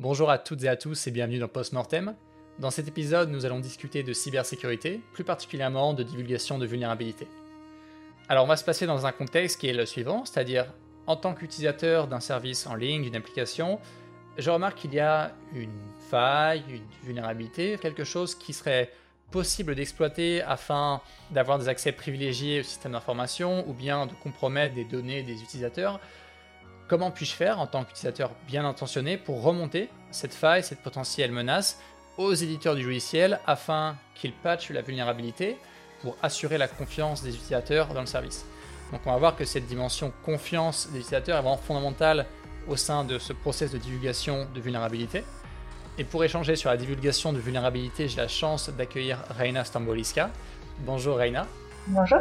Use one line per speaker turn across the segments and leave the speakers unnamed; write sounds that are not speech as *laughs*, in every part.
Bonjour à toutes et à tous et bienvenue dans Postmortem. Dans cet épisode, nous allons discuter de cybersécurité, plus particulièrement de divulgation de vulnérabilité. Alors on va se placer dans un contexte qui est le suivant, c'est-à-dire en tant qu'utilisateur d'un service en ligne, d'une application, je remarque qu'il y a une faille, une vulnérabilité, quelque chose qui serait possible d'exploiter afin d'avoir des accès privilégiés au système d'information ou bien de compromettre des données des utilisateurs. Comment puis-je faire en tant qu'utilisateur bien intentionné pour remonter cette faille, cette potentielle menace aux éditeurs du logiciel afin qu'ils patchent la vulnérabilité pour assurer la confiance des utilisateurs dans le service. Donc on va voir que cette dimension confiance des utilisateurs est vraiment fondamentale au sein de ce process de divulgation de vulnérabilité. Et pour échanger sur la divulgation de vulnérabilité, j'ai la chance d'accueillir Reina Stamboliska. Bonjour Reina.
Bonjour.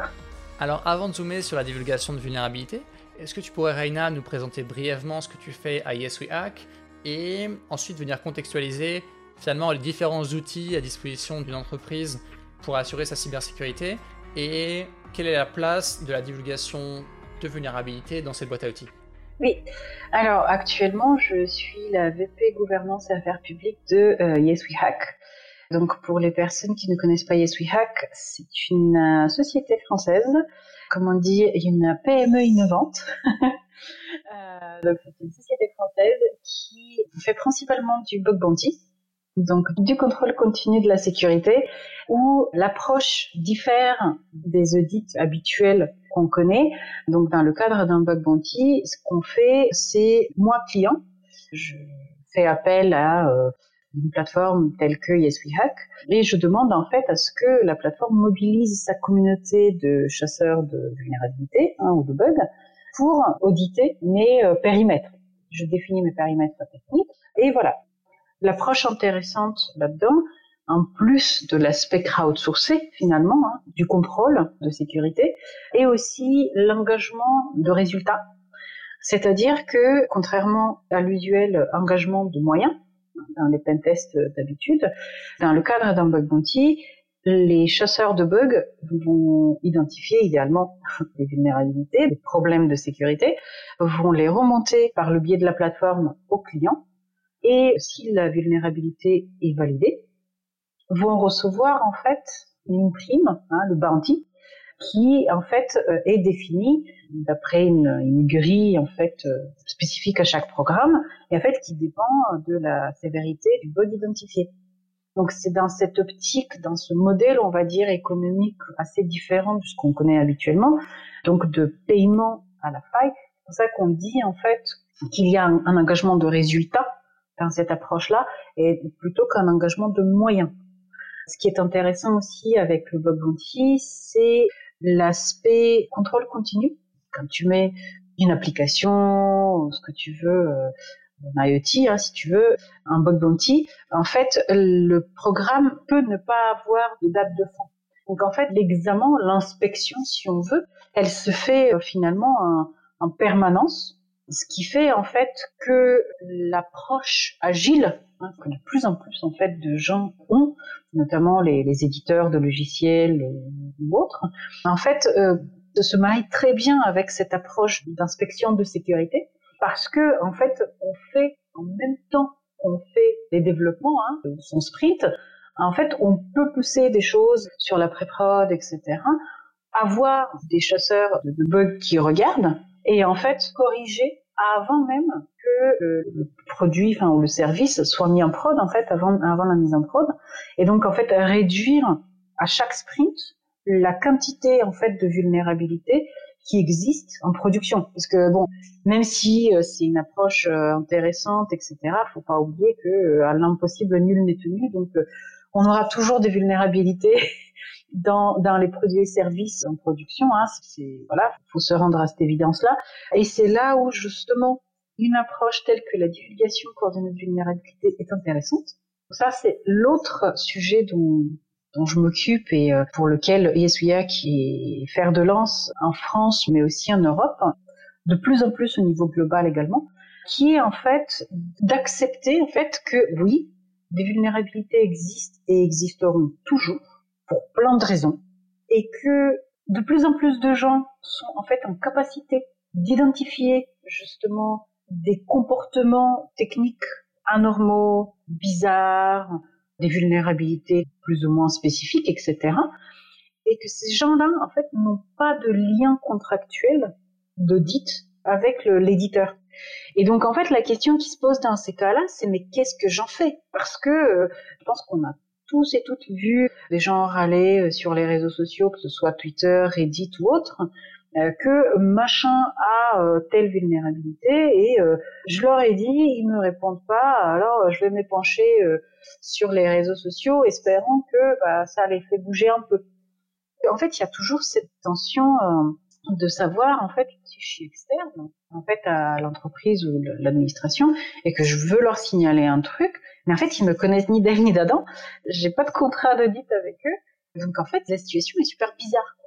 Alors avant de zoomer sur la divulgation de vulnérabilité, est-ce que tu pourrais, Reina, nous présenter brièvement ce que tu fais à Yes We Hack et ensuite venir contextualiser finalement les différents outils à disposition d'une entreprise pour assurer sa cybersécurité et quelle est la place de la divulgation de vulnérabilité dans cette boîte à outils?
Oui, alors actuellement je suis la VP gouvernance et affaires publiques de euh, Yes We Hack. Donc pour les personnes qui ne connaissent pas Yes We Hack, c'est une euh, société française comme on dit, une PME innovante. *laughs* euh, c'est une société française qui fait principalement du bug bounty, donc du contrôle continu de la sécurité, où l'approche diffère des audits habituels qu'on connaît. Donc dans le cadre d'un bug bounty, ce qu'on fait, c'est moi client, je fais appel à euh, une plateforme telle que YesWeHack. Et je demande en fait à ce que la plateforme mobilise sa communauté de chasseurs de vulnérabilité hein, ou de bugs pour auditer mes euh, périmètres. Je définis mes périmètres techniques et voilà. L'approche intéressante là-dedans, en plus de l'aspect crowdsourcé finalement, hein, du contrôle de sécurité, et aussi l'engagement de résultats. C'est-à-dire que, contrairement à l'usuel engagement de moyens, dans les pentests d'habitude. Dans le cadre d'un bug bounty, les chasseurs de bugs vont identifier idéalement *laughs* des vulnérabilités, des problèmes de sécurité, vont les remonter par le biais de la plateforme au client, et si la vulnérabilité est validée, vont recevoir en fait une prime, hein, le bounty, qui en fait euh, est définie d'après une, grille en fait euh, spécifique à chaque programme et en fait qui dépend de la sévérité du bug identifié. Donc c'est dans cette optique, dans ce modèle, on va dire économique assez différent de ce qu'on connaît habituellement, donc de paiement à la faille. C'est pour ça qu'on dit en fait qu'il y a un, un engagement de résultat dans cette approche-là et plutôt qu'un engagement de moyens. Ce qui est intéressant aussi avec le bug bounty, c'est l'aspect contrôle continu. Quand tu mets une application, ce que tu veux, euh, un IoT, hein, si tu veux, un bug bounty, en fait, le programme peut ne pas avoir de date de fin. Donc en fait, l'examen, l'inspection, si on veut, elle se fait euh, finalement en, en, permanence, ce qui fait en fait que l'approche agile hein, que de plus en plus en fait de gens ont, notamment les, éditeurs de logiciels ou autres, en fait, euh, se marie très bien avec cette approche d'inspection de sécurité parce que en fait, on fait en même temps qu'on fait les développements, hein, son sprint, en fait, on peut pousser des choses sur la pré-prod, etc., avoir des chasseurs de bugs qui regardent et en fait corriger avant même que le produit, enfin ou le service soit mis en prod en fait avant avant la mise en prod. Et donc en fait réduire à chaque sprint la quantité en fait de vulnérabilité qui existe en production. Parce que bon même si euh, c'est une approche euh, intéressante etc faut pas oublier que euh, à l'impossible nul n'est tenu. Donc on aura toujours des vulnérabilités *laughs* dans, dans les produits et services en production. Hein, c'est voilà, faut se rendre à cette évidence-là. Et c'est là où justement une approche telle que la divulgation coordonnée de vulnérabilité est intéressante. Ça, c'est l'autre sujet dont, dont je m'occupe et euh, pour lequel ESUIA qui est fer de lance en France, mais aussi en Europe, de plus en plus au niveau global également, qui est en fait d'accepter en fait que oui, des vulnérabilités existent et existeront toujours pour plein de raisons, et que de plus en plus de gens sont en fait en capacité d'identifier justement des comportements techniques anormaux, bizarres, des vulnérabilités plus ou moins spécifiques, etc. Et que ces gens-là, en fait, n'ont pas de lien contractuel d'audit avec l'éditeur. Et donc, en fait, la question qui se pose dans ces cas-là, c'est mais qu'est-ce que j'en fais? Parce que euh, je pense qu'on a tous et toutes vu des gens râler euh, sur les réseaux sociaux, que ce soit Twitter, Reddit ou autre, euh, que machin a telle vulnérabilité et je leur ai dit, ils me répondent pas, alors je vais m'épancher sur les réseaux sociaux, espérant que bah, ça les fait bouger un peu. En fait, il y a toujours cette tension de savoir en fait si je suis externe en fait à l'entreprise ou l'administration et que je veux leur signaler un truc, mais en fait ils me connaissent ni d'elle ni d'Adam, j'ai pas de contrat d'audit avec eux, donc en fait la situation est super bizarre.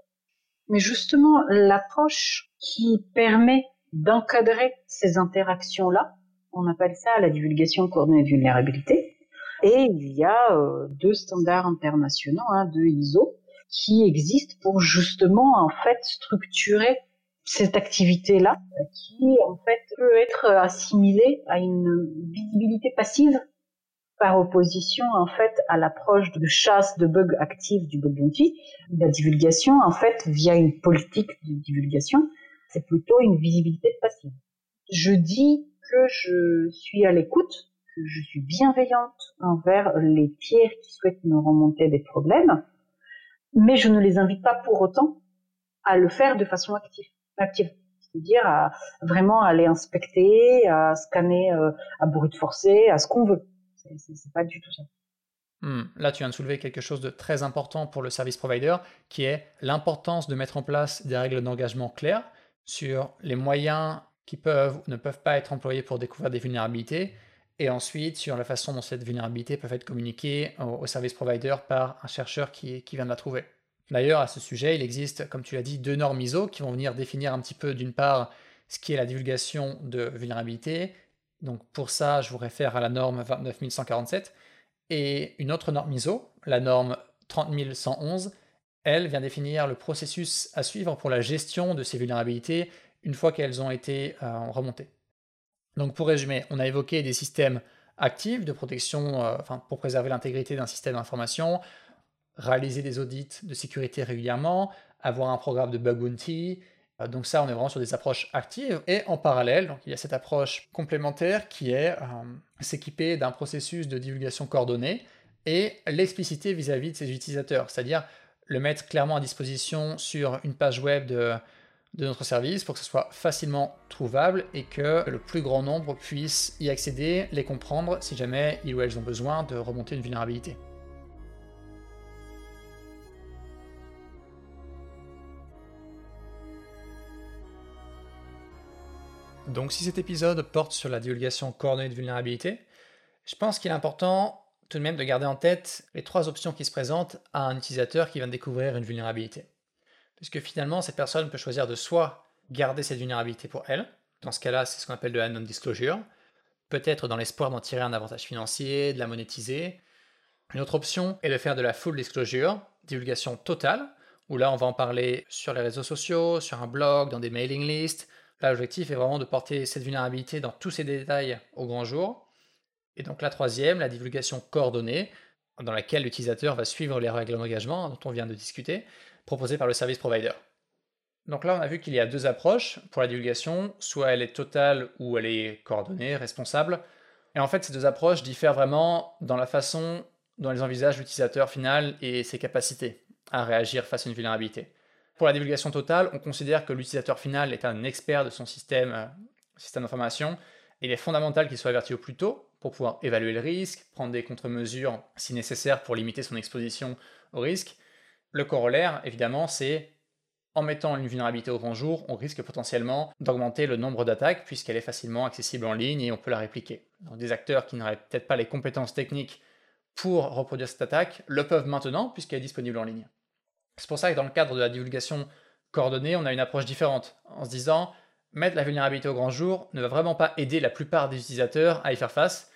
Mais justement l'approche qui permet d'encadrer ces interactions là, on appelle ça la divulgation coordonnée de vulnérabilité, et il y a euh, deux standards internationaux, hein, deux ISO, qui existent pour justement en fait structurer cette activité-là, qui en fait peut être assimilée à une visibilité passive par opposition en fait à l'approche de chasse de bugs actifs du bug bounty. La divulgation en fait via une politique de divulgation, c'est plutôt une visibilité passive. Je dis que je suis à l'écoute, que je suis bienveillante envers les tiers qui souhaitent me remonter des problèmes, mais je ne les invite pas pour autant à le faire de façon active. active. C'est-à-dire à vraiment aller inspecter, à scanner euh, à brute forcée, à ce qu'on veut. C'est pas du tout ça.
Hmm. Là, tu viens de soulever quelque chose de très important pour le service provider, qui est l'importance de mettre en place des règles d'engagement claires sur les moyens qui peuvent ou ne peuvent pas être employés pour découvrir des vulnérabilités et ensuite sur la façon dont cette vulnérabilité peut être communiquée au, service provider par un chercheur qui, vient de la trouver. D'ailleurs, à ce sujet, il existe, comme tu l'as dit, deux normes ISO qui vont venir définir un petit peu, d'une part, ce qui est la divulgation de vulnérabilité. Donc pour ça, je vous réfère à la norme 29147. Et une autre norme ISO, la norme 30111, elle vient définir le processus à suivre pour la gestion de ces vulnérabilités une fois qu'elles ont été euh, remontées. Donc pour résumer, on a évoqué des systèmes actifs de protection, euh, pour préserver l'intégrité d'un système d'information, réaliser des audits de sécurité régulièrement, avoir un programme de bug bounty. Euh, donc ça, on est vraiment sur des approches actives. Et en parallèle, il y a cette approche complémentaire qui est euh, s'équiper d'un processus de divulgation coordonnée et l'expliciter vis-à-vis de ses utilisateurs, c'est-à-dire le mettre clairement à disposition sur une page web de notre service pour que ce soit facilement trouvable et que le plus grand nombre puisse y accéder, les comprendre si jamais ils ou elles ont besoin de remonter une vulnérabilité. Donc si cet épisode porte sur la divulgation coordonnée de vulnérabilité, je pense qu'il est important tout de même de garder en tête les trois options qui se présentent à un utilisateur qui vient de découvrir une vulnérabilité. Puisque finalement, cette personne peut choisir de soit garder cette vulnérabilité pour elle, dans ce cas-là, c'est ce qu'on appelle de la non-disclosure, peut-être dans l'espoir d'en tirer un avantage financier, de la monétiser. Une autre option est de faire de la full disclosure, divulgation totale, où là on va en parler sur les réseaux sociaux, sur un blog, dans des mailing lists. L'objectif est vraiment de porter cette vulnérabilité dans tous ses détails au grand jour. Et donc la troisième, la divulgation coordonnée, dans laquelle l'utilisateur va suivre les règles d'engagement dont on vient de discuter, proposée par le service provider. Donc là, on a vu qu'il y a deux approches pour la divulgation, soit elle est totale ou elle est coordonnée, responsable. Et en fait, ces deux approches diffèrent vraiment dans la façon dont elles envisagent l'utilisateur final et ses capacités à réagir face à une vulnérabilité. Pour la divulgation totale, on considère que l'utilisateur final est un expert de son système, euh, système d'information. Il est fondamental qu'il soit averti au plus tôt pour pouvoir évaluer le risque, prendre des contre-mesures si nécessaire pour limiter son exposition au risque, le corollaire, évidemment, c'est en mettant une vulnérabilité au grand jour, on risque potentiellement d'augmenter le nombre d'attaques puisqu'elle est facilement accessible en ligne et on peut la répliquer. Donc des acteurs qui n'auraient peut-être pas les compétences techniques pour reproduire cette attaque le peuvent maintenant puisqu'elle est disponible en ligne. C'est pour ça que dans le cadre de la divulgation coordonnée, on a une approche différente en se disant mettre la vulnérabilité au grand jour ne va vraiment pas aider la plupart des utilisateurs à y faire face.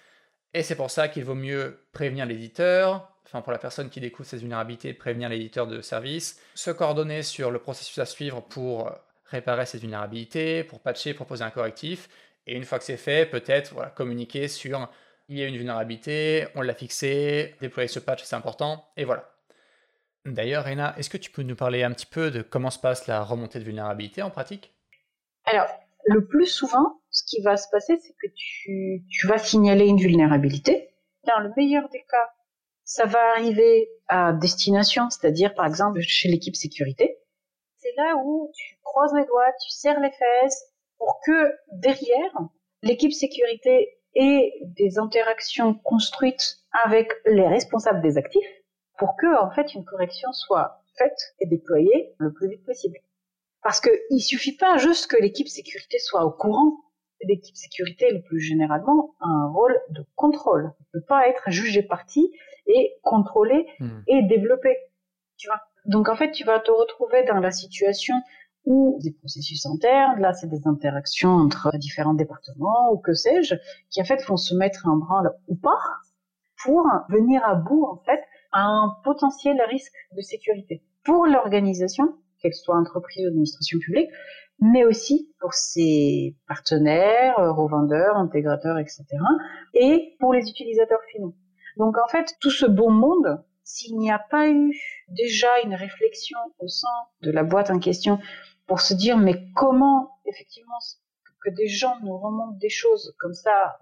Et c'est pour ça qu'il vaut mieux prévenir l'éditeur, enfin pour la personne qui découvre cette vulnérabilité, prévenir l'éditeur de service, se coordonner sur le processus à suivre pour réparer cette vulnérabilité, pour patcher, proposer un correctif, et une fois que c'est fait, peut-être communiquer sur il y a une vulnérabilité, on l'a fixée, déployer ce patch, c'est important, et voilà. D'ailleurs, Rena, est-ce que tu peux nous parler un petit peu de comment se passe la remontée de vulnérabilité en pratique?
Alors, le plus souvent, ce qui va se passer, c'est que tu, tu vas signaler une vulnérabilité. Dans le meilleur des cas, ça va arriver à destination, c'est-à-dire par exemple chez l'équipe sécurité. C'est là où tu croises les doigts, tu serres les fesses pour que derrière, l'équipe sécurité ait des interactions construites avec les responsables des actifs pour que en fait une correction soit faite et déployée le plus vite possible. Parce qu'il il suffit pas juste que l'équipe sécurité soit au courant. L'équipe sécurité, le plus généralement, a un rôle de contrôle. Il ne peut pas être jugé parti et contrôler hmm. et développer. Tu vois? Donc en fait, tu vas te retrouver dans la situation où des processus internes, là c'est des interactions entre différents départements ou que sais-je, qui en fait vont se mettre en branle ou pas pour venir à bout en fait un potentiel risque de sécurité pour l'organisation, qu'elle soit entreprise ou administration publique, mais aussi pour ses partenaires, revendeurs, intégrateurs, etc., et pour les utilisateurs finaux. Donc en fait, tout ce beau monde, s'il n'y a pas eu déjà une réflexion au sein de la boîte en question pour se dire mais comment effectivement que des gens nous remontent des choses comme ça,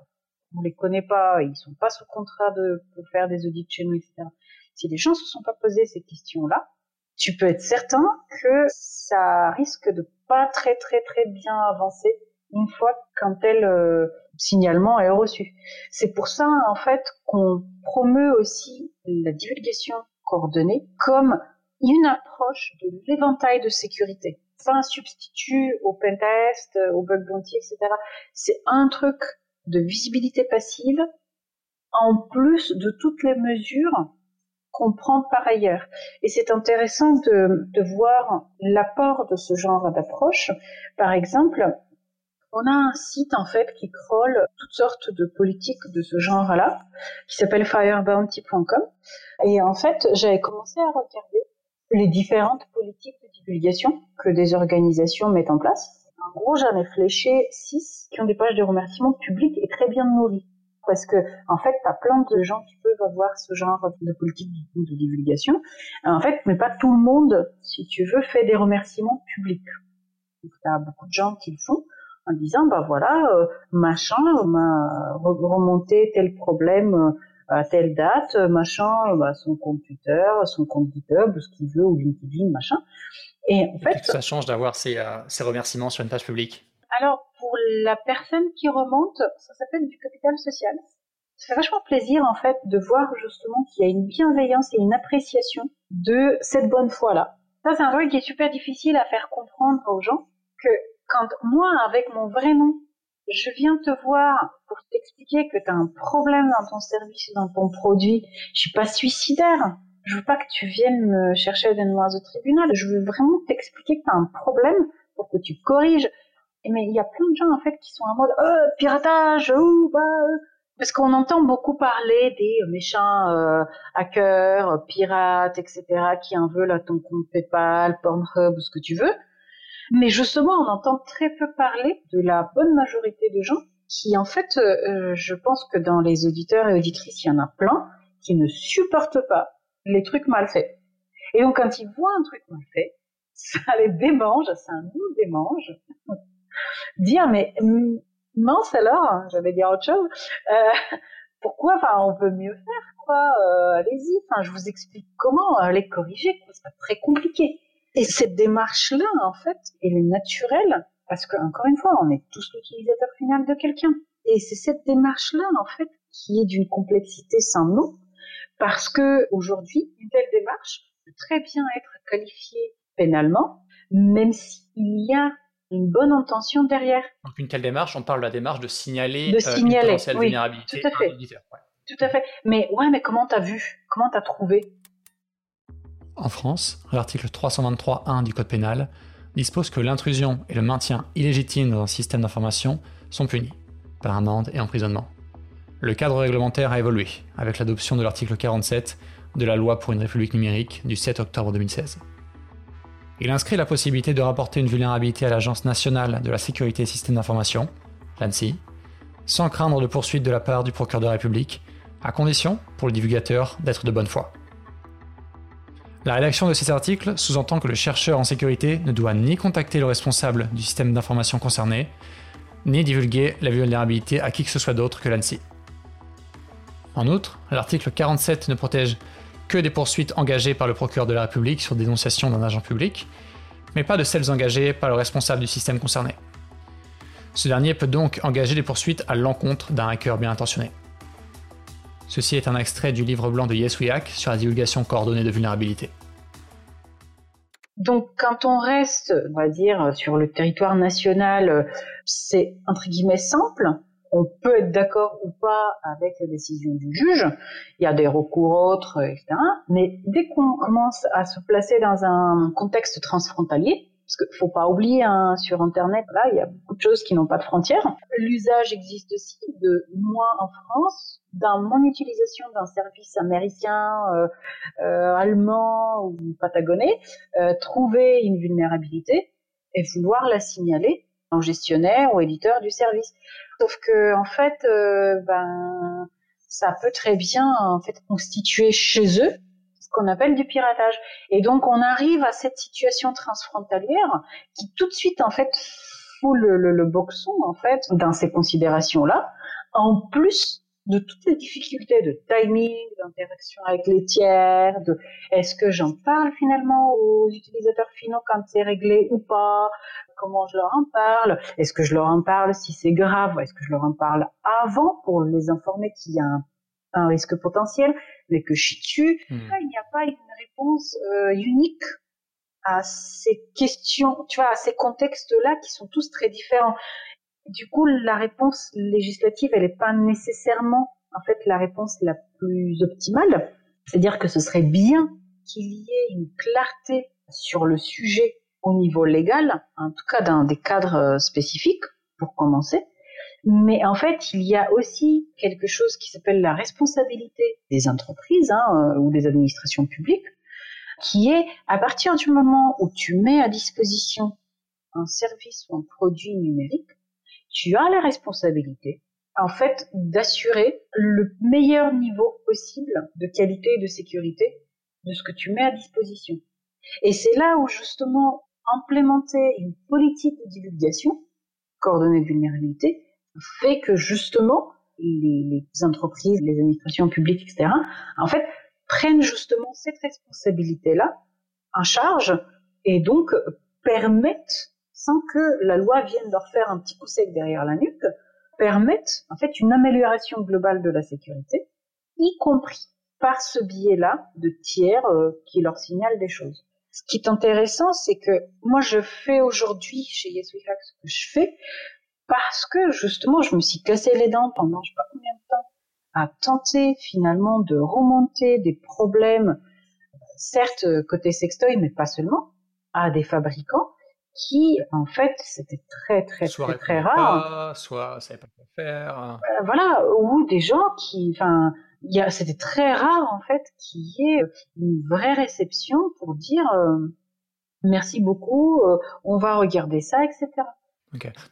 on les connaît pas, ils sont pas sous contrat de pour faire des audits chez nous, etc. Si les gens se sont pas posés ces questions-là, tu peux être certain que ça risque de pas très très très bien avancer une fois qu'un tel euh, signalement est reçu. C'est pour ça en fait qu'on promeut aussi la divulgation coordonnée comme une approche de l'éventail de sécurité. Pas un substitut au pentest, au bug bounty, etc. C'est un truc de visibilité passive en plus de toutes les mesures qu'on prend par ailleurs. Et c'est intéressant de, de voir l'apport de ce genre d'approche. Par exemple, on a un site en fait qui crawl toutes sortes de politiques de ce genre-là, qui s'appelle firebounty.com. Et en fait, j'avais commencé à regarder les différentes politiques de divulgation que des organisations mettent en place. En gros, j'en ai fléché six qui ont des pages de remerciements publics et très bien nourries. Parce que, en fait, t'as plein de gens qui peuvent avoir ce genre de politique de divulgation. En fait, mais pas tout le monde, si tu veux, fait des remerciements publics. Donc, t'as beaucoup de gens qui le font en disant bah voilà euh, machin m'a remonté tel problème euh, à telle date machin bah, son compte Twitter son compte GitHub ce qu'il veut ou LinkedIn machin.
Et en fait ça change d'avoir ces, euh, ces remerciements sur une page publique.
Alors pour la personne qui remonte ça s'appelle du capital social. Ça fait vachement plaisir en fait de voir justement qu'il y a une bienveillance et une appréciation de cette bonne foi là ça c'est un truc qui est super difficile à faire comprendre aux gens que quand moi, avec mon vrai nom, je viens te voir pour t'expliquer que tu as un problème dans ton service, dans ton produit, je suis pas suicidaire. Je veux pas que tu viennes me chercher des noirs au tribunal. Je veux vraiment t'expliquer que tu as un problème pour que tu corriges. Mais il y a plein de gens, en fait, qui sont en mode, euh, piratage, ou, bah, euh. parce qu'on entend beaucoup parler des méchants euh, hackers, pirates, etc., qui en veulent à ton compte PayPal, Pornhub, ou ce que tu veux. Mais justement, on entend très peu parler de la bonne majorité de gens qui, en fait, euh, je pense que dans les auditeurs et auditrices, il y en a plein qui ne supportent pas les trucs mal faits. Et donc, quand ils voient un truc mal fait, *laughs* ça les démange, ça nous démange. *laughs* Dire, mais mince alors, j'avais dire autre chose, euh, pourquoi, enfin, on peut mieux faire, quoi, euh, allez-y, je vous explique comment les corriger, c'est pas très compliqué. Et cette démarche-là, en fait, elle est naturelle parce que, encore une fois, on est tous l'utilisateur final de quelqu'un. Et c'est cette démarche-là, en fait, qui est d'une complexité sans nom, parce que aujourd'hui, une telle démarche peut très bien être qualifiée pénalement, même s'il y a une bonne intention derrière.
Donc une telle démarche, on parle de la démarche de signaler,
de euh, signaler une
oui, vulnérabilité
tout à fait. Tout à fait. Mais ouais, mais comment t'as vu? Comment t'as trouvé?
En France, l'article 323.1 du Code pénal dispose que l'intrusion et le maintien illégitime dans un système d'information sont punis par amende et emprisonnement. Le cadre réglementaire a évolué avec l'adoption de l'article 47 de la loi pour une république numérique du 7 octobre 2016. Il inscrit la possibilité de rapporter une vulnérabilité à l'Agence nationale de la sécurité des systèmes d'information, l'ANSI, sans craindre de poursuite de la part du procureur de la République, à condition, pour le divulgateur, d'être de bonne foi. La rédaction de cet article sous-entend que le chercheur en sécurité ne doit ni contacter le responsable du système d'information concerné, ni divulguer la vulnérabilité à qui que ce soit d'autre que l'ANSI. En outre, l'article 47 ne protège que des poursuites engagées par le procureur de la République sur dénonciation d'un agent public, mais pas de celles engagées par le responsable du système concerné. Ce dernier peut donc engager des poursuites à l'encontre d'un hacker bien intentionné. Ceci est un extrait du livre blanc de Yes We Hack sur la divulgation coordonnée de vulnérabilité.
Donc, quand on reste, on va dire, sur le territoire national, c'est entre guillemets simple. On peut être d'accord ou pas avec la décision du juge. Il y a des recours autres, etc. Mais dès qu'on commence à se placer dans un contexte transfrontalier, parce qu'il faut pas oublier, hein, sur Internet, là, il y a beaucoup de choses qui n'ont pas de frontières. L'usage existe aussi de moi en France, dans mon utilisation d'un service américain, euh, euh, allemand ou patagonais, euh, trouver une vulnérabilité et vouloir la signaler en gestionnaire ou éditeur du service. Sauf que en fait, ben, ça peut très bien en fait constituer chez eux qu'on appelle du piratage. Et donc on arrive à cette situation transfrontalière qui tout de suite en fait fout le, boxon en fait dans ces considérations-là, en plus de toutes les difficultés de timing, d'interaction avec les tiers, de est-ce que j'en parle finalement aux utilisateurs finaux quand c'est réglé ou pas, comment je leur en parle, est-ce que je leur en parle si c'est grave, est-ce que je leur en parle avant pour les informer qu'il y a un risque potentiel, mais que je tue. Hmm. il n'y a pas une réponse euh, unique à ces questions, tu vois, à ces contextes-là qui sont tous très différents. Du coup, la réponse législative, elle n'est pas nécessairement, en fait, la réponse la plus optimale. C'est-à-dire que ce serait bien qu'il y ait une clarté sur le sujet au niveau légal, en tout cas dans des cadres euh, spécifiques, pour commencer. Mais en fait, il y a aussi quelque chose qui s'appelle la responsabilité des entreprises hein, euh, ou des administrations publiques, qui est à partir du moment où tu mets à disposition un service ou un produit numérique, tu as la responsabilité, en fait, d'assurer le meilleur niveau possible de qualité et de sécurité de ce que tu mets à disposition. Et c'est là où justement implémenter une politique de divulgation coordonnée de vulnérabilité fait que justement les, entreprises, les administrations publiques, etc., en fait, prennent justement cette responsabilité-là en charge et donc permettent, sans que la loi vienne leur faire un petit coup sec derrière la nuque, permettent en fait une amélioration globale de la sécurité, y compris par ce biais-là de tiers euh, qui leur signalent des choses. Ce qui est intéressant, c'est que moi je fais aujourd'hui chez Yes We Hack ce que je fais, parce que justement, je me suis cassé les dents pendant je sais pas combien de temps à tenter finalement de remonter des problèmes, certes côté sextoy, mais pas seulement, à des fabricants qui, en fait, c'était très très très très rare.
soit savaient pas quoi faire.
Euh, voilà, ou des gens qui, enfin, c'était très rare en fait qu'il y ait une vraie réception pour dire euh, merci beaucoup, euh, on va regarder ça, etc.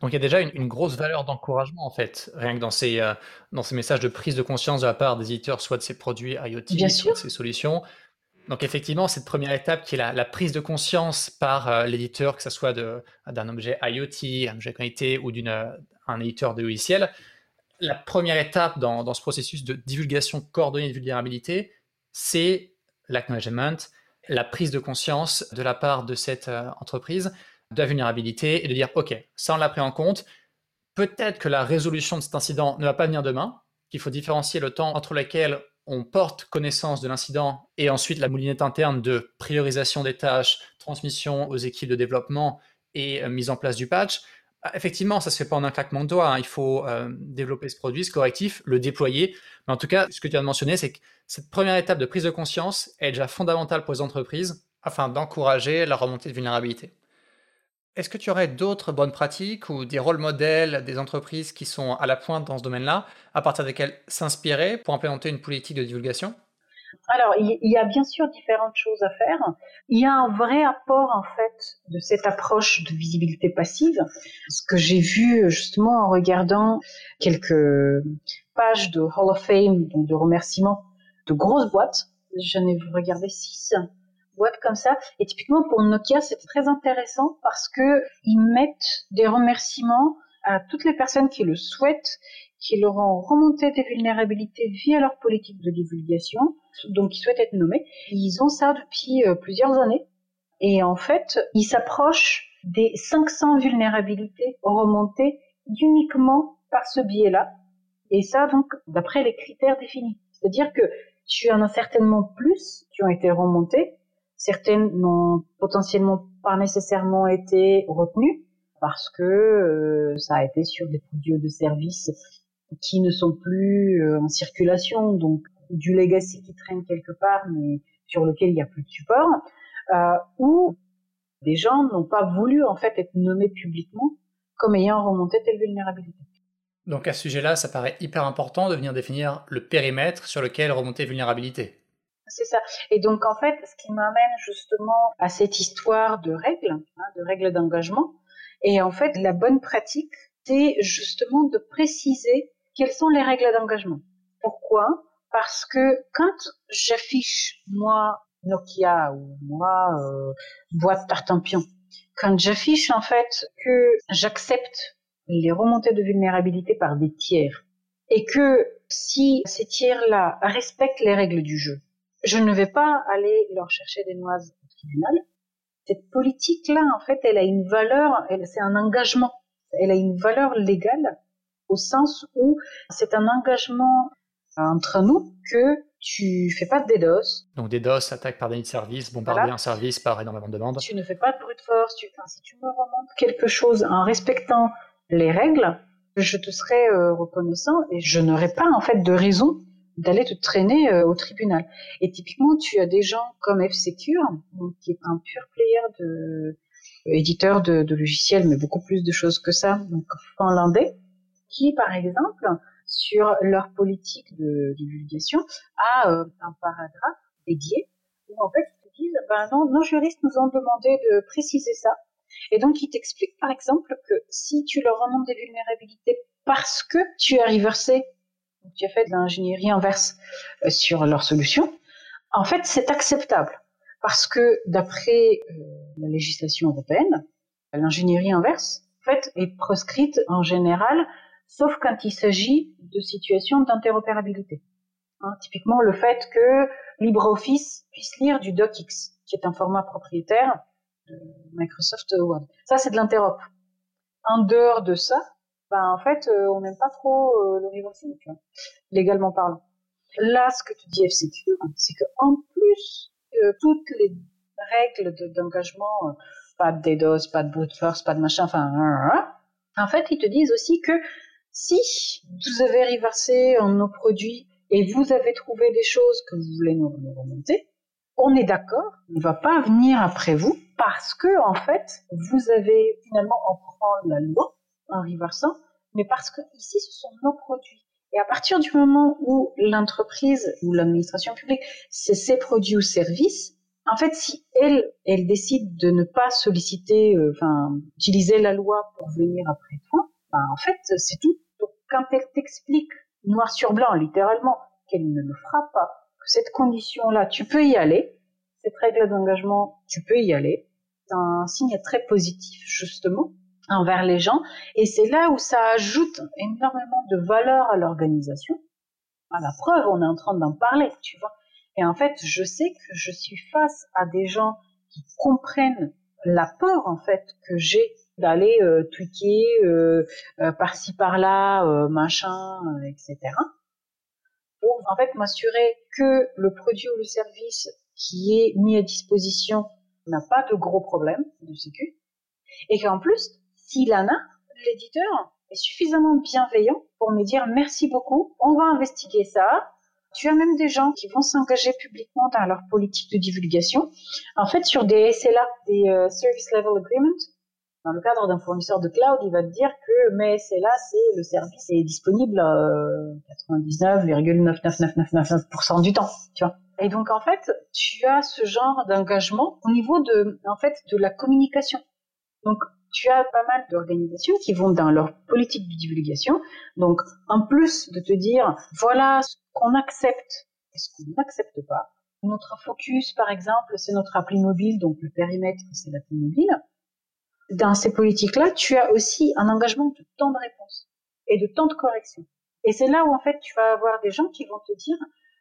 Donc il y a déjà une, grosse valeur d'encouragement en fait, rien que dans ces, euh, dans ces messages de prise de conscience de la part des éditeurs, soit de ces produits IoT, soit de ces solutions. Donc effectivement, cette première étape qui est la, prise de conscience par euh, l'éditeur, que ce soit d'un objet IoT, un objet connecté ou d'un euh, éditeur de logiciel, la première étape dans, dans, ce processus de divulgation coordonnée de vulnérabilité, c'est l'acknowledgement, la prise de conscience de la part de cette entreprise de la vulnérabilité et de dire, OK, ça on l'a pris en compte. Peut-être que la résolution de cet incident ne va pas venir demain, qu'il faut différencier le temps entre lequel on porte connaissance de l'incident et ensuite la moulinette interne de priorisation des tâches, transmission aux équipes de développement et euh, mise en place du patch. Bah, effectivement, ça ne se fait pas en un claquement de doigts. Hein. Il faut euh, développer ce produit, ce correctif, le déployer. Mais en tout cas, ce que tu as mentionné, c'est que cette première étape de prise de conscience est déjà fondamentale pour les entreprises afin d'encourager la remontée de vulnérabilité. Est-ce que tu aurais d'autres bonnes pratiques ou des rôles modèles des entreprises qui sont à la pointe dans ce domaine-là, à partir desquels s'inspirer pour implémenter une politique de divulgation?
Alors, il y a bien sûr différentes choses à faire. Il y a un vrai apport, en fait, de cette approche de visibilité passive. Ce que j'ai vu, justement, en regardant quelques pages de Hall of Fame, donc de remerciements de grosses boîtes. J'en ai regardé six boîtes comme ça. Et typiquement, pour Nokia, c'était très intéressant parce que ils mettent des remerciements à toutes les personnes qui le souhaitent, qui leur ont remonté des vulnérabilités via leur politique de divulgation, donc qui souhaitent être nommés. Ils ont ça depuis euh, plusieurs années. Et en fait, ils s'approchent des 500 vulnérabilités remontées uniquement par ce biais-là. Et ça, donc, d'après les critères définis. C'est-à-dire que tu en as certainement plus qui ont été remontées. Certaines n'ont potentiellement pas nécessairement été retenues parce que euh, ça a été sur des produits de services qui ne sont plus euh, en circulation, donc du legacy qui traîne quelque part, mais sur lequel il n'y a plus de support, euh, ou des gens n'ont pas voulu en fait être nommés publiquement comme ayant remonté telle vulnérabilité.
Donc à ce sujet-là, ça paraît hyper important de venir définir le périmètre sur lequel remonter vulnérabilité.
C'est ça. Et donc en fait, ce qui m'amène justement à cette histoire de règles, hein, de règles d'engagement, et en fait, la bonne pratique, c'est justement de préciser quelles sont les règles d'engagement. Pourquoi? Parce que quand j'affiche, moi, Nokia ou moi, euh, boîte Tartampion, quand j'affiche en fait que j'accepte les remontées de vulnérabilité par des tiers et que si ces tiers-là respectent les règles du jeu, je ne vais pas aller leur chercher des noises au tribunal, cette politique-là, en fait, elle a une valeur, c'est un engagement, elle a une valeur légale au sens où c'est un engagement entre nous que tu fais pas de DDoS.
Donc DDoS, attaque par déni de service, bombarder un service par énormément de demandes.
Tu ne fais pas de brute force. Tu, si tu me remontes quelque chose en respectant les règles, je te serai euh, reconnaissant et je n'aurai pas en fait de raison d'aller te traîner euh, au tribunal. Et typiquement, tu as des gens comme F-Secure, qui est un pur player de éditeur de, de, logiciels, mais beaucoup plus de choses que ça, donc finlandais, qui par exemple sur leur politique de divulgation a euh, un paragraphe dédié où en fait ils te disent ben non, nos juristes nous ont demandé de préciser ça et donc ils t'expliquent par exemple que si tu leur remontes des vulnérabilités parce que tu as reversé tu as fait de l'ingénierie inverse euh, sur leur solution, en fait, c'est acceptable. Parce que d'après euh, la législation européenne, l'ingénierie inverse, en fait, est proscrite en général, sauf quand il s'agit de situations d'interopérabilité. Hein, typiquement, le fait que LibreOffice puisse lire du DocX, qui est un format propriétaire de Microsoft Word. Ça, c'est de l'interop. En dehors de ça, ben, en fait, euh, on n'aime pas trop euh, le reversing, légalement parlant. Là, ce que tu dis F-Secure, c'est qu'en plus de toutes les règles d'engagement, pas de DDoS, pas de brute force, pas de machin, enfin, en fait, ils te disent aussi que si vous avez reversé nos produits et vous avez trouvé des choses que vous voulez nous, remonter, on est d'accord, on ne va pas venir après vous parce que, en fait, vous avez finalement prendre la loi en reversant, mais parce que ici, ce sont nos produits. Et à partir du moment où l'entreprise ou l'administration publique, c'est ses produits ou services, en fait, si elle, elle décide de ne pas solliciter, euh, enfin, utiliser la loi pour venir après toi, ben, en fait, c'est tout. Donc, quand elle t'explique noir sur blanc, littéralement, qu'elle ne le fera pas, que cette condition-là, tu peux y aller, cette règle d'engagement, tu peux y aller, c'est un signe très positif, justement, envers les gens. Et c'est là où ça ajoute énormément de valeur à l'organisation. À la preuve, on est en train d'en parler, tu vois. Et en fait, je sais que je suis face à des gens qui comprennent l'apport, en fait, que j'ai d'aller euh, tweaker euh, euh, par-ci par-là, euh, machin, etc. Pour en fait m'assurer que le produit ou le service qui est mis à disposition n'a pas de gros problèmes de sécu et qu'en plus s'il en a, l'éditeur est suffisamment bienveillant pour me dire merci beaucoup, on va investiguer ça. Tu as même des gens qui vont s'engager publiquement dans leur politique de divulgation. En fait, sur des SLA, des euh, Service Level Agreement, dans le cadre d'un fournisseur de cloud, il va te dire que mais SLA, c'est le service est disponible euh, 99,99999% du temps, tu vois. Et donc en fait, tu as ce genre d'engagement au niveau de, de la communication. Donc tu as pas mal d'organisations qui vont dans leur politique de divulgation. Donc en plus de te dire voilà ce qu'on accepte et ce qu'on n'accepte pas. Notre focus, par exemple, c'est notre appli mobile, donc le périmètre, c'est l'appli mobile. Dans ces politiques-là, tu as aussi un engagement de temps de réponse et de temps de correction. Et c'est là où en fait tu vas avoir des gens qui vont te dire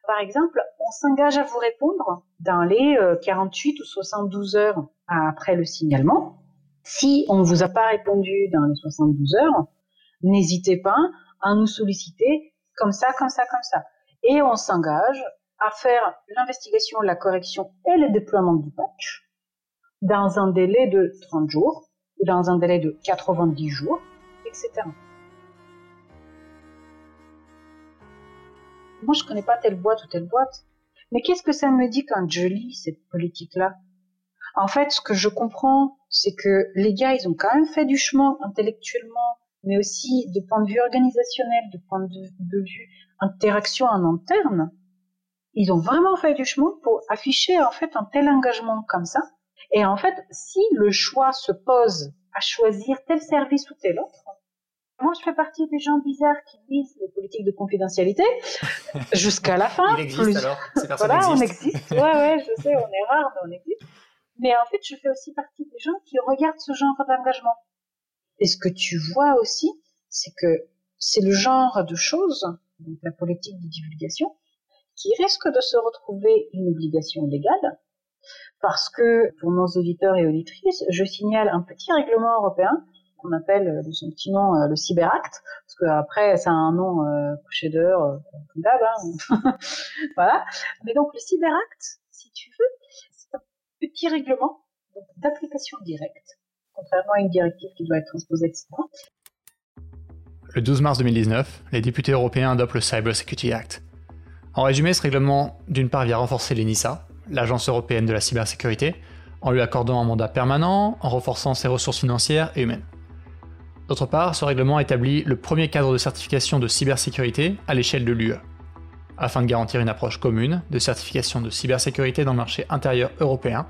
par exemple, on s'engage à vous répondre dans les 48 euh, ou 72 heures après le signalement. Si on ne vous a pas répondu dans les 72 heures, n'hésitez pas à nous solliciter comme ça, comme ça, comme ça. Et on s'engage à faire l'investigation, la correction et le déploiement du patch dans un délai de 30 jours ou dans un délai de 90 jours, etc. moi je connais pas telle boîte ou telle boîte. Mais qu'est-ce que ça me dit quand je lis cette politique-là? En fait, ce que je comprends, c'est que les gars, ils ont quand même fait du chemin intellectuellement, mais aussi de point de vue organisationnel, de point de, vue interaction en interne. Ils ont vraiment fait du chemin pour afficher en fait un tel engagement comme ça. Et en fait, si le choix se pose à choisir tel service ou tel autre, moi, je fais partie des gens bizarres qui lisent les politiques de confidentialité *laughs* jusqu'à la fin.
Il existe alors Ces personnes
voilà, on existe. Ouais, ouais, je sais, on est rare, mais on existe. Mais en fait, je fais aussi partie des gens qui regardent ce genre d'engagement. Et ce que tu vois aussi, c'est que c'est le genre de choses, donc la politique de divulgation, qui risque de se retrouver une obligation légale, parce que pour nos auditeurs et auditrices, je signale un petit règlement européen qu'on appelle euh, de son petit nom euh, le Cyberact, parce que après ça a un nom euh, couché euh, comme d'hab. Hein. *laughs* voilà. Mais donc le Cyberact, si tu veux, petit règlement d'application directe, contrairement à une directive qui doit être transposée, etc.
Le 12 mars 2019, les députés européens adoptent le Cyber Security Act. En résumé, ce règlement, d'une part, vient renforcer l'ENISA, l'Agence européenne de la cybersécurité, en lui accordant un mandat permanent, en renforçant ses ressources financières et humaines. D'autre part, ce règlement établit le premier cadre de certification de cybersécurité à l'échelle de l'UE, afin de garantir une approche commune de certification de cybersécurité dans le marché intérieur européen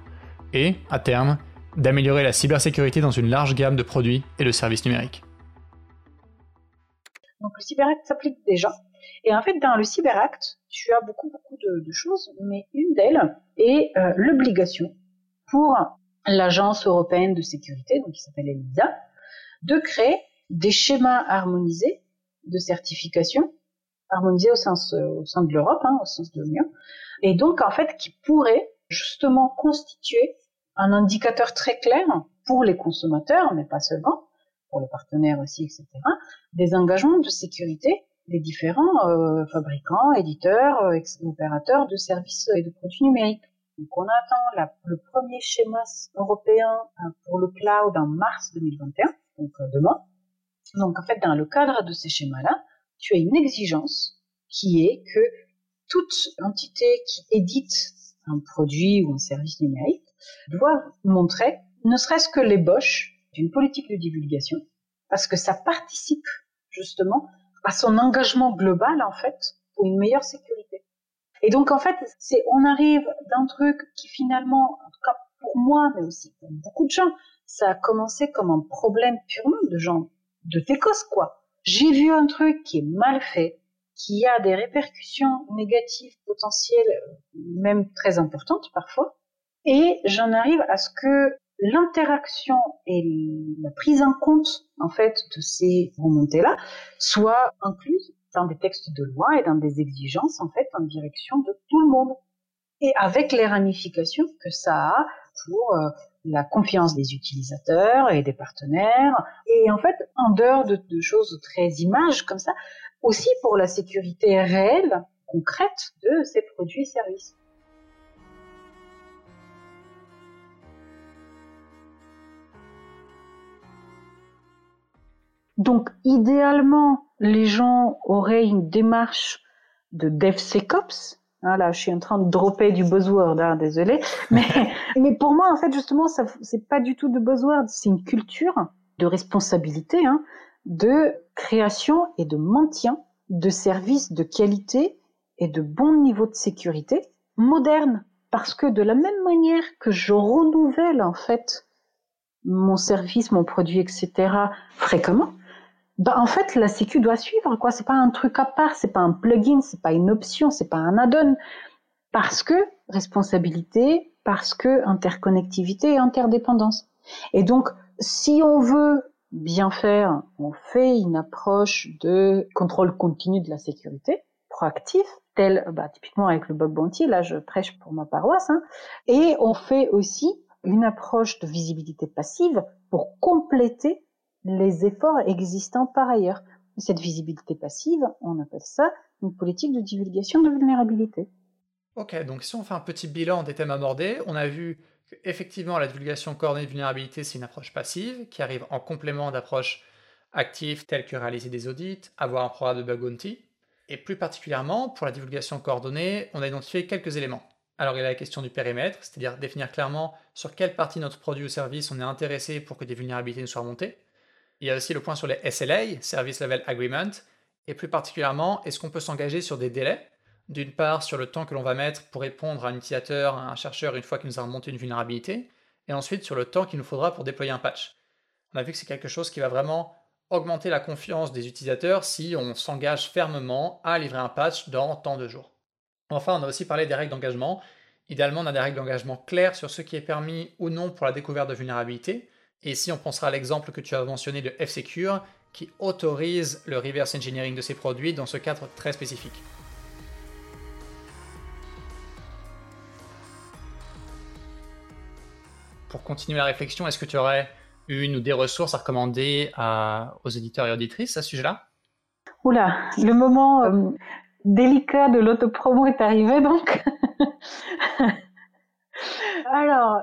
et, à terme, d'améliorer la cybersécurité dans une large gamme de produits et de services numériques.
Donc le Cyberact s'applique déjà. Et en fait, dans le Cyberact, tu as beaucoup, beaucoup de, choses, mais une d'elles est euh, l'obligation pour l'Agence européenne de sécurité, donc qui s'appelle ELISA, de créer des schémas harmonisés de certification, harmonisés au sens au sein de l'Europe, hein, au sens de l'Union, et donc en fait qui pourraient justement constituer un indicateur très clair pour les consommateurs, mais pas seulement, pour les partenaires aussi, etc., des engagements de sécurité des différents euh, fabricants, éditeurs, euh, opérateurs de services et de produits numériques. Donc on attend le premier schéma européen pour le cloud en mars 2021 donc euh, demain. Donc en fait, dans le cadre de ces schémas-là, tu as une exigence qui est que toute entité qui édite un produit ou un service numérique doit montrer ne serait-ce que l'ébauche d'une politique de divulgation, parce que ça participe justement à son engagement global en fait pour une meilleure sécurité. Et donc en fait, c'est on arrive d'un truc qui finalement, en tout cas pour moi, mais aussi pour beaucoup de gens, ça a commencé comme un problème purement de gens, de técos, quoi. J'ai vu un truc qui est mal fait, qui a des répercussions négatives potentielles, même très importantes parfois, et j'en arrive à ce que l'interaction et la prise en compte, en fait, de ces remontées-là soit incluse dans des textes de loi et dans des exigences, en fait, en direction de tout le monde. Et avec les ramifications que ça a pour euh, la confiance des utilisateurs et des partenaires. Et en fait, en dehors de, choses très images comme ça, aussi pour la sécurité réelle, concrète de ces produits et services. Donc, idéalement, les gens auraient une démarche de DevSecOps, Hein, là, je suis en train de dropper du buzzword, hein, désolé. Mais, *laughs* mais pour moi, en fait, justement, ça, c'est pas du tout de buzzword, c'est une culture de responsabilité, hein, de création et de maintien de services de qualité et de bon niveau de sécurité moderne parce que de la même manière que je renouvelle en fait mon service, mon produit, etc. fréquemment, bah en fait la sécu doit suivre quoi. C'est pas un truc à part, c'est pas un plugin, c'est pas une option, c'est pas un add-on parce que responsabilité, parce que interconnectivité et interdépendance. Et donc si on veut bien faire, on fait une approche de contrôle continu de la sécurité, proactif, tel bah, typiquement avec le bug bounty, là je prêche pour ma paroisse, hein, et on fait aussi une approche de visibilité passive pour compléter les efforts existants par ailleurs. Cette visibilité passive, on appelle ça une politique de divulgation de vulnérabilité.
Ok, donc si on fait un petit bilan des thèmes abordés, on a vu Effectivement, la divulgation coordonnée de vulnérabilité, c'est une approche passive qui arrive en complément d'approches actives telles que réaliser des audits, avoir un programme de bug bounty. Et plus particulièrement, pour la divulgation coordonnée, on a identifié quelques éléments. Alors il y a la question du périmètre, c'est-à-dire définir clairement sur quelle partie de notre produit ou service on est intéressé pour que des vulnérabilités nous soient remontées. Il y a aussi le point sur les SLA, Service Level Agreement, et plus particulièrement, est-ce qu'on peut s'engager sur des délais? D'une part, sur le temps que l'on va mettre pour répondre à un utilisateur, à un chercheur, une fois qu'il nous a remonté une vulnérabilité, et ensuite sur le temps qu'il nous faudra pour déployer un patch. On a vu que c'est quelque chose qui va vraiment augmenter la confiance des utilisateurs si on s'engage fermement à livrer un patch dans tant de jours. Enfin, on a aussi parlé des règles d'engagement. Idéalement, on a des règles d'engagement claires sur ce qui est permis ou non pour la découverte de vulnérabilité. Et ici, on pensera à l'exemple que tu as mentionné de F-Secure, qui autorise le reverse engineering de ses produits dans ce cadre très spécifique. pour continuer la réflexion, est-ce que tu aurais une ou des ressources à recommander aux éditeurs et auditrices à ce sujet-là?
Oula, le moment euh, délicat de l'autopromo est arrivé donc. *laughs* Alors,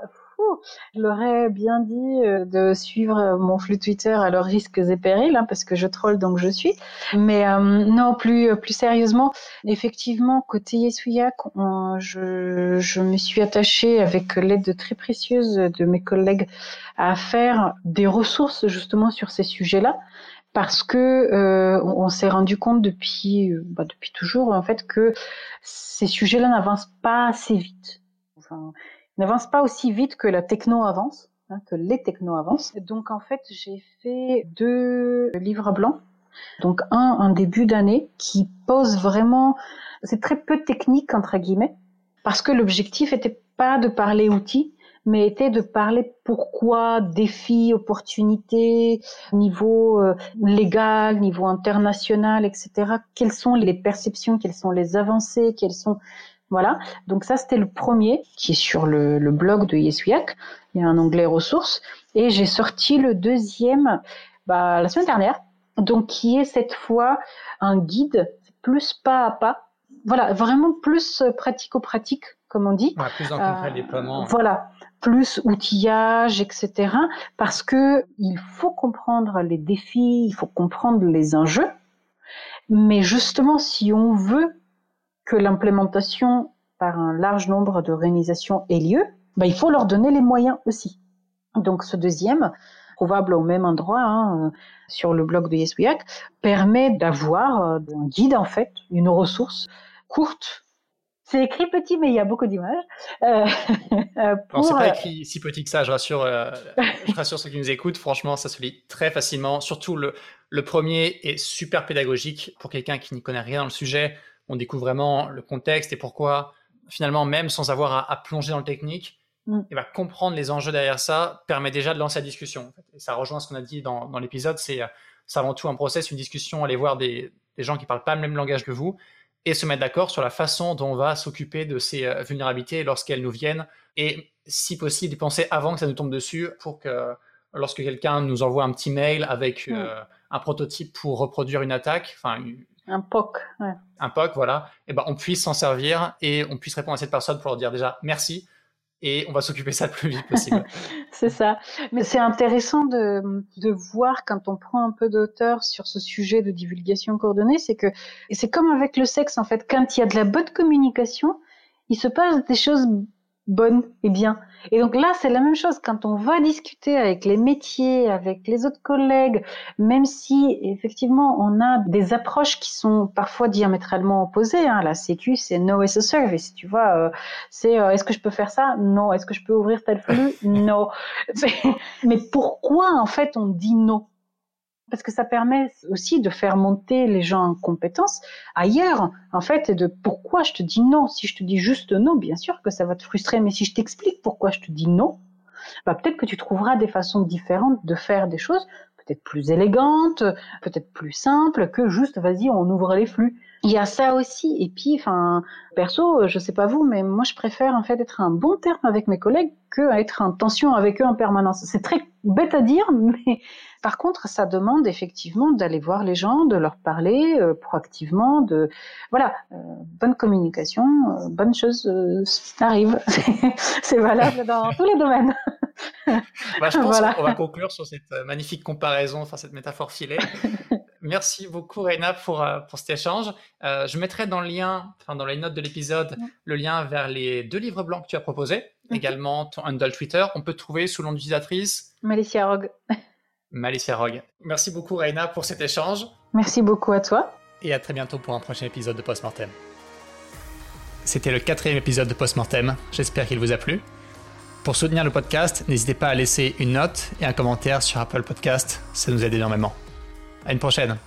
je leur bien dit euh, de suivre mon flux Twitter à leurs risques et périls, hein, parce que je troll donc je suis. Mais euh, non, plus plus sérieusement, effectivement, côté Yesuyak, je, je me suis attachée avec l'aide très précieuse de mes collègues à faire des ressources justement sur ces sujets-là parce que euh, on s'est rendu compte depuis bah, depuis toujours en fait que ces sujets-là n'avancent pas assez vite. N'avance pas aussi vite que la techno avance, hein, que les techno avancent. Donc en fait, j'ai fait deux livres blancs. Donc un, un début d'année qui pose vraiment, c'est très peu technique entre guillemets, parce que l'objectif était pas de parler outils, mais était de parler pourquoi, défis, opportunités, niveau euh, légal, niveau international, etc. Quelles sont les perceptions, quelles sont les avancées, quelles sont voilà. Donc ça, c'était le premier qui est sur le, blog de Yesuyak. Il y a un onglet ressources. Et j'ai sorti le deuxième bah, la semaine dernière. Donc qui est cette fois un guide plus pas à pas. Voilà, vraiment plus pratico-pratique, comme on dit.
plus dans le déploiement.
Voilà plus outillage, etc. Parce que il faut comprendre les défis, il faut comprendre les enjeux. Mais justement, si on veut que l'implémentation par un large nombre d'organisations ait lieu, bah, il faut leur donner les moyens aussi. Donc ce deuxième, probable au même endroit, hein, sur le blog de YesWeHack, permet d'avoir euh, un guide en fait, une ressource courte. C'est écrit petit, mais il y a beaucoup d'images.
Euh, *laughs* euh c'est pas écrit si petit que ça, je rassure, euh, je rassure ceux qui nous écoutent. Franchement, ça se lit très facilement. Surtout le, le premier est super pédagogique pour quelqu'un qui n'y connaît rien dans le sujet on découvre vraiment le contexte et pourquoi, finalement, même sans avoir à, plonger dans le technique, mm. et ben, comprendre les enjeux derrière ça permet déjà de lancer la discussion. Et ça rejoint ce qu'on a dit dans, l'épisode, c'est avant tout un process, une discussion, aller voir des, gens qui parlent pas le même langage que vous et se mettre d'accord sur la façon dont on va s'occuper de ces euh, vulnérabilités lorsqu'elles nous viennent et si possible y penser avant que ça nous tombe dessus pour que lorsque quelqu'un nous envoie un petit mail avec mm. euh, un prototype pour reproduire une attaque, enfin
un POC.
Un POC, voilà. Et ben, on puisse s'en servir et on puisse répondre à cette personne pour leur dire déjà merci et on va s'occuper ça le plus vite possible. *laughs*
c'est ça. Mais c'est intéressant de, de voir quand on prend un peu d'auteur sur ce sujet de divulgation coordonnée, c'est que c'est comme avec le sexe en fait. Quand il y a de la bonne communication, il se passe des choses bonne et bien. Et donc là, c'est la même chose. Quand on va discuter avec les métiers, avec les autres collègues, même si effectivement on a des approches qui sont parfois diamétralement opposées. Hein. La Sécu, c'est no as a service. Tu vois, euh, c'est euh, est-ce que je peux faire ça? Non. Est-ce que je peux ouvrir tel flux? *laughs* Non. Mais pourquoi en fait on dit non parce que ça permet aussi de faire monter les gens en compétences ailleurs, en fait, et de pourquoi je te dis non. Si je te dis juste non, bien sûr que ça va te frustrer, mais si je t'explique pourquoi je te dis non, bah peut-être que tu trouveras des façons différentes de faire des choses, peut-être plus élégantes, peut-être plus simples que juste vas-y, on ouvre les flux. Il y a ça aussi. Et puis, enfin, perso, je sais pas vous, mais moi, je préfère en fait être un bon terme avec mes collègues que être en tension avec eux en permanence. C'est très bête à dire, *laughs* mais par contre, ça demande effectivement d'aller voir les gens, de leur parler euh, proactivement, de voilà, euh, bonne communication, euh, bonne chose arrive. *laughs* C'est valable dans tous les domaines.
Bah, je *laughs* pense qu'on va conclure sur cette magnifique comparaison, enfin cette métaphore filée. *laughs* Merci beaucoup, Reina, pour, pour cet échange. Euh, je mettrai dans le lien, enfin, dans les notes de l'épisode, le lien vers les deux livres blancs que tu as proposés. Également, ton handle Twitter. On peut te trouver sous l'nom d'utilisatrice
Malicia Rogue.
Malicia Rogue. Merci beaucoup, Reina, pour cet échange.
Merci beaucoup à toi.
Et à très bientôt pour un prochain épisode de Postmortem. C'était le quatrième épisode de Postmortem. J'espère qu'il vous a plu. Pour soutenir le podcast, n'hésitez pas à laisser une note et un commentaire sur Apple Podcast. Ça nous aide énormément. À une prochaine.